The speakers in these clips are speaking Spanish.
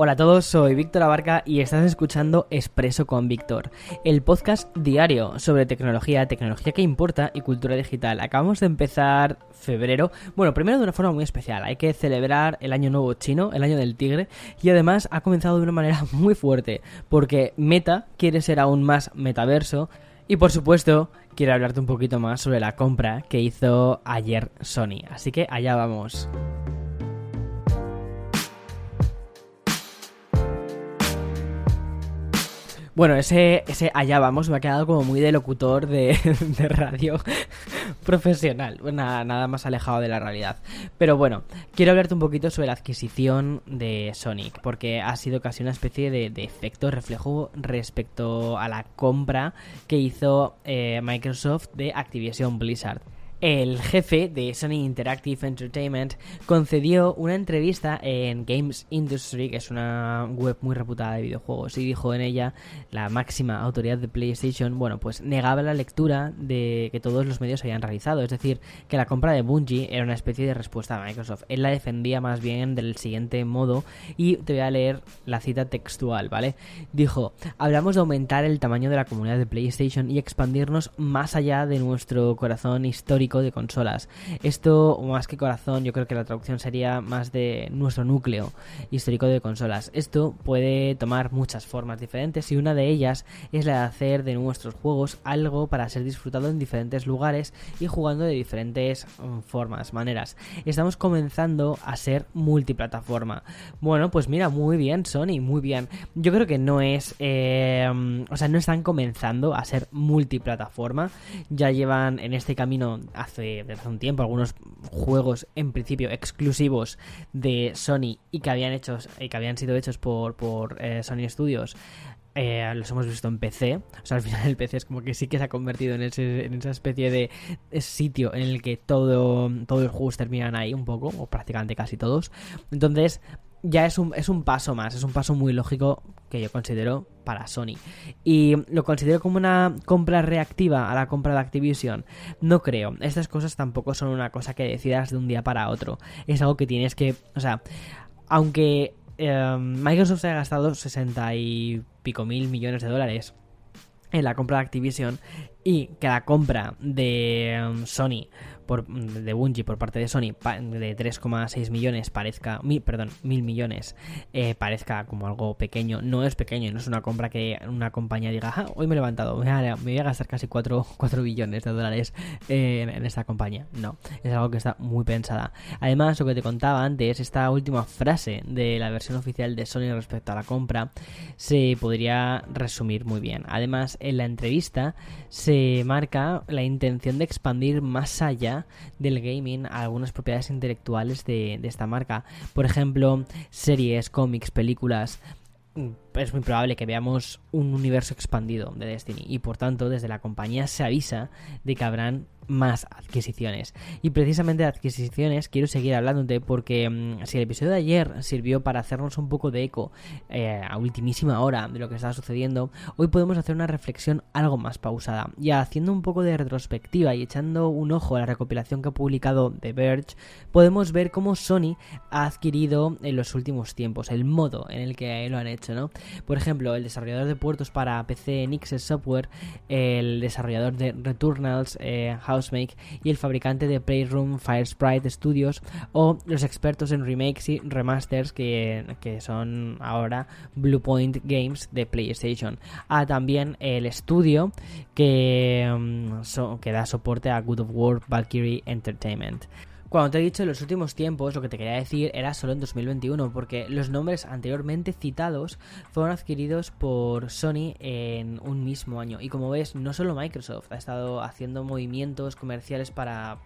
Hola a todos, soy Víctor Abarca y estás escuchando Expreso con Víctor, el podcast diario sobre tecnología, tecnología que importa y cultura digital. Acabamos de empezar febrero, bueno, primero de una forma muy especial, hay que celebrar el año nuevo chino, el año del tigre, y además ha comenzado de una manera muy fuerte, porque Meta quiere ser aún más metaverso, y por supuesto, quiero hablarte un poquito más sobre la compra que hizo ayer Sony. Así que allá vamos. Bueno, ese, ese allá vamos me ha quedado como muy de locutor de, radio profesional. Nada, nada más alejado de la realidad. Pero bueno, quiero hablarte un poquito sobre la adquisición de Sonic, porque ha sido casi una especie de, efecto reflejo respecto a la compra que hizo eh, Microsoft de Activision Blizzard el jefe de Sony Interactive Entertainment concedió una entrevista en Games Industry, que es una web muy reputada de videojuegos, y dijo en ella la máxima autoridad de PlayStation, bueno, pues negaba la lectura de que todos los medios habían realizado, es decir, que la compra de Bungie era una especie de respuesta a Microsoft. Él la defendía más bien del siguiente modo y te voy a leer la cita textual, ¿vale? Dijo, hablamos de aumentar el tamaño de la comunidad de PlayStation y expandirnos más allá de nuestro corazón histórico de consolas. Esto, más que corazón, yo creo que la traducción sería más de nuestro núcleo histórico de consolas. Esto puede tomar muchas formas diferentes y una de ellas es la de hacer de nuestros juegos algo para ser disfrutado en diferentes lugares y jugando de diferentes mm, formas, maneras. Estamos comenzando a ser multiplataforma. Bueno, pues mira, muy bien, Sony, muy bien. Yo creo que no es, eh, o sea, no están comenzando a ser multiplataforma. Ya llevan en este camino hace, un tiempo algunos juegos en principio exclusivos de Sony y que habían hechos y que habían sido hechos por, por eh, Sony Studios eh, los hemos visto en PC. O sea, al final el PC es como que sí que se ha convertido en, ese, en esa especie de sitio en el que todo, todos los juegos terminan ahí un poco, o prácticamente casi todos. Entonces, ya es un, es un paso más, es un paso muy lógico que yo considero para Sony. Y lo considero como una compra reactiva a la compra de Activision. No creo. Estas cosas tampoco son una cosa que decidas de un día para otro. Es algo que tienes que... O sea, aunque em, Microsoft se ha gastado 60 y pico mil millones de dólares en la compra de Activision y que la compra de em, Sony por, de Bungie por parte de Sony de 3,6 millones parezca, mil, perdón, mil millones eh, parezca como algo pequeño, no es pequeño, no es una compra que una compañía diga, ah, hoy me he levantado, me voy a, gastar casi 4, 4 billones de dólares en, en, esta compañía. No, es algo que está muy pensada. Además, lo que te contaba antes, esta última frase de la versión oficial de Sony respecto a la compra, se podría resumir muy bien. Además, en la entrevista se marca la intención de expandir más allá del gaming algunas propiedades intelectuales de, esta marca. Por ejemplo, series, cómics, películas, es muy probable que veamos un universo expandido de Destiny y por tanto desde la compañía se avisa de que habrán más adquisiciones. Y precisamente de adquisiciones quiero seguir hablándote porque mm, si el episodio de ayer sirvió para hacernos un poco de eco eh, a ultimísima hora de lo que estaba sucediendo, hoy podemos hacer una reflexión algo más pausada. Ya haciendo un poco de retrospectiva y echando un ojo a la recopilación que ha publicado The Verge, podemos ver cómo Sony ha adquirido en los últimos tiempos, el modo en el que lo han hecho, ¿no? Por ejemplo, el desarrollador de puertos para PC Nixes Software, el desarrollador de Returnals, eh, Housemake y el fabricante de Playroom Firesprite Studios o los expertos en remakes y remasters que, son ahora Bluepoint Games de PlayStation. Ah, también el estudio que, mm, que da soporte a Good of War Valkyrie Entertainment. Cuando te he dicho en los últimos tiempos, lo que te quería decir era solo en 2021, porque los nombres anteriormente citados fueron adquiridos por Sony en un mismo año. Y como ves, no solo Microsoft ha estado haciendo movimientos comerciales para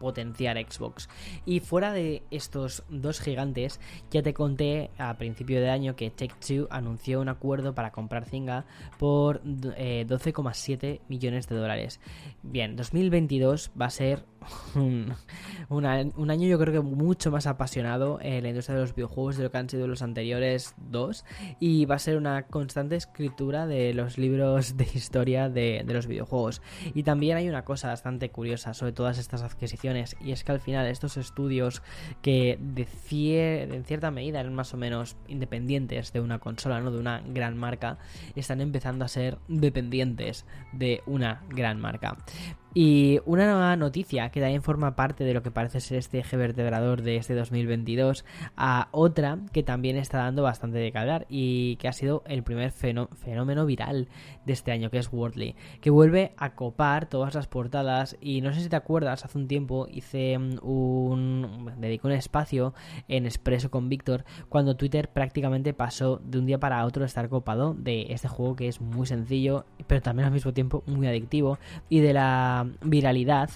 potenciar Xbox. Y fuera de estos dos gigantes, ya te conté a principio de año que Take-Two anunció un acuerdo para comprar Zynga por 12,7 eh, millones de dólares. Bien, 2022 va a ser un, año yo creo que mucho más apasionado en la industria de los videojuegos de lo que han sido los anteriores dos y va a ser una constante escritura de los libros de historia de los videojuegos. Y también hay una cosa bastante curiosa sobre todas estas adquisiciones y es que al final estos estudios que de, en cierta medida eran más o menos independientes de una consola, no de una gran marca, están empezando a ser dependientes de una gran marca. Y una nueva noticia que también forma parte de lo que parece ser este eje vertebrador de este 2022 a otra que también está dando bastante de hablar y que ha sido el primer fenómeno viral de este año que es Wordly, que vuelve a copar todas las portadas y no sé si te acuerdas, hace un tiempo hice un... dedico un espacio en Expreso con Víctor cuando Twitter prácticamente pasó de un día para otro a estar copado de este juego que es muy sencillo pero también al mismo tiempo muy adictivo y de la viralidad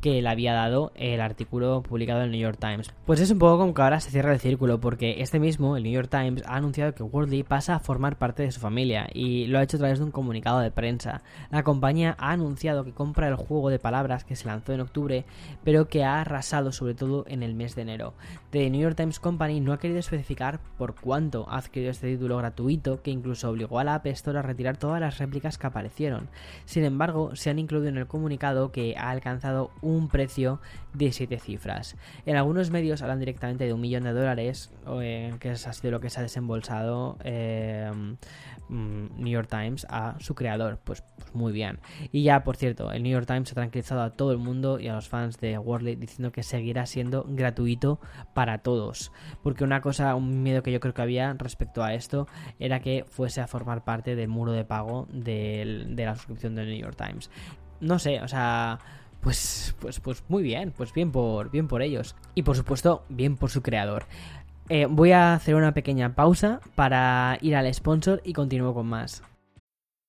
que le había dado el artículo publicado en el New York Times. Pues es un poco como que ahora se cierra el círculo, porque este mismo, el New York Times, ha anunciado que Wordly pasa a formar parte de su familia y lo ha hecho a través de un comunicado de prensa. La compañía ha anunciado que compra el juego de palabras que se lanzó en octubre, pero que ha arrasado sobre todo en el mes de enero. The New York Times Company no ha querido especificar por cuánto ha adquirido este título gratuito, que incluso obligó a la App Store a retirar todas las réplicas que aparecieron. Sin embargo, se han incluido en el comunicado que ha alcanzado un precio de 7 cifras. En algunos medios hablan directamente de un millón de dólares, eh, que es, ha sido lo que se ha desembolsado eh, mm, New York Times a su creador. Pues, pues, muy bien. Y ya, por cierto, el New York Times ha tranquilizado a todo el mundo y a los fans de Worley diciendo que seguirá siendo gratuito para todos. Porque una cosa, un miedo que yo creo que había respecto a esto era que fuese a formar parte del muro de pago de, de la suscripción del New York Times no sé, o sea, pues, pues, pues muy bien, pues bien por, bien por ellos. Y por supuesto, bien por su creador. Eh, voy a hacer una pequeña pausa para ir al sponsor y continúo con más.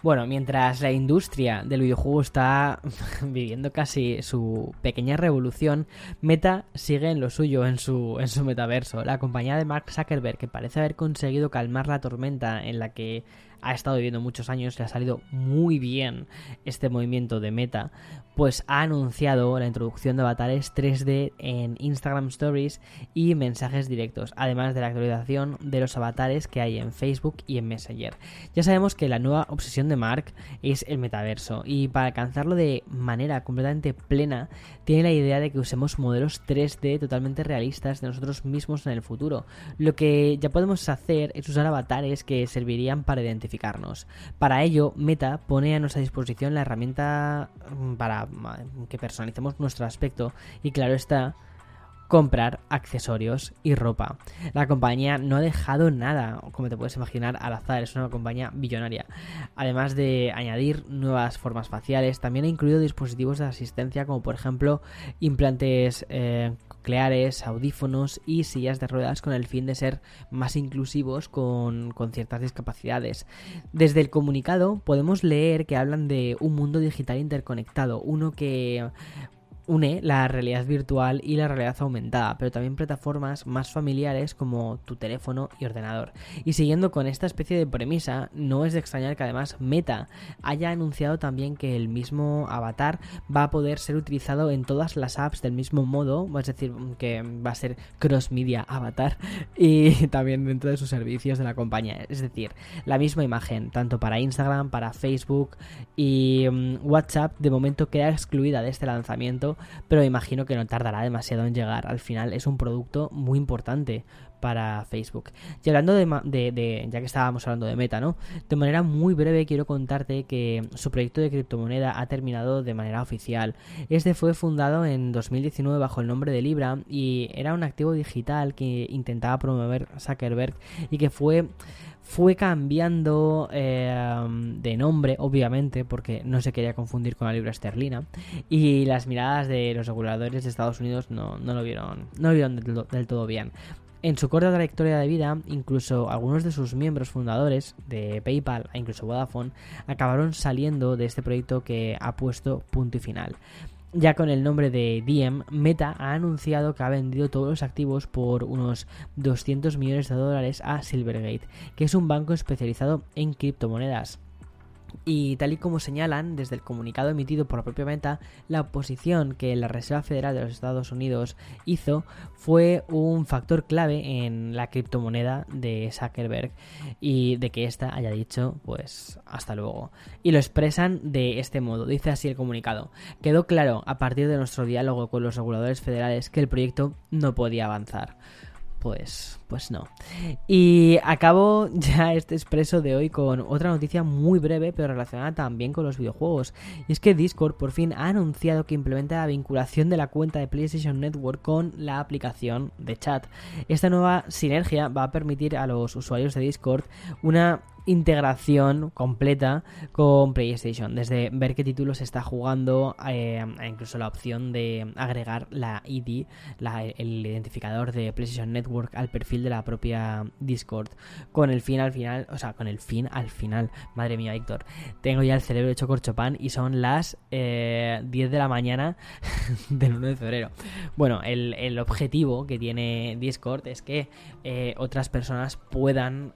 Bueno, mientras la industria del videojuego está viviendo casi su pequeña revolución, Meta sigue en lo suyo, en su, en su metaverso. La compañía de Mark Zuckerberg, que parece haber conseguido calmar la tormenta en la que ha estado viviendo muchos años, le ha salido muy bien este movimiento de meta, pues ha anunciado la introducción de avatares 3D en Instagram Stories y mensajes directos, además de la actualización de los avatares que hay en Facebook y en Messenger. Ya sabemos que la nueva obsesión de Mark es el metaverso y para alcanzarlo de manera completamente plena tiene la idea de que usemos modelos 3D totalmente realistas de nosotros mismos en el futuro. Lo que ya podemos hacer es usar avatares que servirían para identificar para ello, Meta pone a nuestra disposición la herramienta mm, para que personalicemos nuestro aspecto. Y claro está, comprar accesorios y ropa. La compañía no ha dejado nada, como te puedes imaginar, al azar, es una compañía billonaria. Además de añadir nuevas formas faciales, también ha incluido dispositivos de asistencia como por ejemplo implantes eh, cocleares, audífonos y sillas de ruedas con el fin de ser más inclusivos con, con ciertas discapacidades. Desde el comunicado podemos leer que hablan de un mundo digital interconectado, uno que une la realidad virtual y la realidad aumentada, pero también plataformas más familiares como tu teléfono y ordenador. Y siguiendo con esta especie de premisa, no es de extrañar que además Meta haya anunciado también que el mismo avatar va a poder ser utilizado en todas las apps del mismo modo, es decir, que va a ser cross media avatar y también dentro de sus servicios de la compañía. Es decir, la misma imagen, tanto para Instagram, para Facebook y mm, WhatsApp, de momento queda excluida de este lanzamiento pero imagino que no tardará demasiado en llegar. Al final es un producto muy importante para Facebook. Y hablando de, ya que estábamos hablando de Meta, ¿no? De manera muy breve quiero contarte que su proyecto de criptomoneda ha terminado de manera oficial. Este fue fundado en 2019 bajo el nombre de Libra y era un activo digital que intentaba promover Zuckerberg y que fue fue cambiando eh, de nombre, obviamente, porque no se quería confundir con la libra esterlina. Y las miradas de los reguladores de Estados Unidos no, lo vieron, no lo vieron del todo bien. En su corta trayectoria de vida, incluso algunos de sus miembros fundadores de PayPal e incluso Vodafone acabaron saliendo de este proyecto que ha puesto punto y final. Ya con el nombre de Diem, Meta ha anunciado que ha vendido todos los activos por unos 200 millones de dólares a Silvergate, que es un banco especializado en criptomonedas. Y tal y como señalan desde el comunicado emitido por la propia Meta, la oposición que la Reserva Federal de los Estados Unidos hizo fue un factor clave en la criptomoneda de Zuckerberg y de que ésta haya dicho pues hasta luego. Y lo expresan de este modo, dice así el comunicado. Quedó claro a partir de nuestro diálogo con los reguladores federales que el proyecto no podía avanzar pues, pues no. Y acabo ya este expreso de hoy con otra noticia muy breve, pero relacionada también con los videojuegos. Y es que Discord por fin ha anunciado que implementa la vinculación de la cuenta de PlayStation Network con la aplicación de chat. Esta nueva sinergia va a permitir a los usuarios de Discord una integración completa con PlayStation. Desde ver qué títulos está jugando, eh, incluso la opción de agregar la ID, el identificador de PlayStation Network al perfil de la propia Discord. Con el fin al final, o sea, con el fin al final. Madre mía, Víctor. Tengo ya el cerebro hecho corchopan y son las 10 eh, de la mañana del 1 de febrero. Bueno, el, objetivo que tiene Discord es que eh, otras personas puedan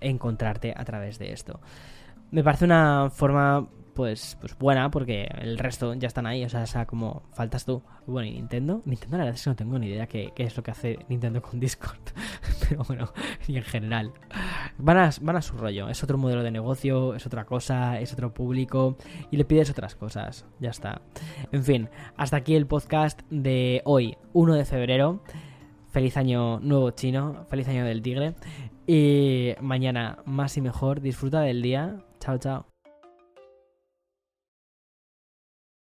encontrarte a través de esto. Me parece una forma pues, pues buena porque el resto ya están ahí, o sea, o sea como faltas tú. Bueno, y Nintendo, Nintendo la verdad es que no tengo ni idea qué, qué es lo que hace Nintendo con Discord, pero bueno, y en general. Van a, van a su rollo, es otro modelo de negocio, es otra cosa, es otro público y le pides otras cosas, ya está. En fin, hasta aquí el podcast de hoy, 1 de febrero. Feliz año nuevo chino, feliz año del tigre. Y mañana más y mejor. Disfruta del día. Chao, chao.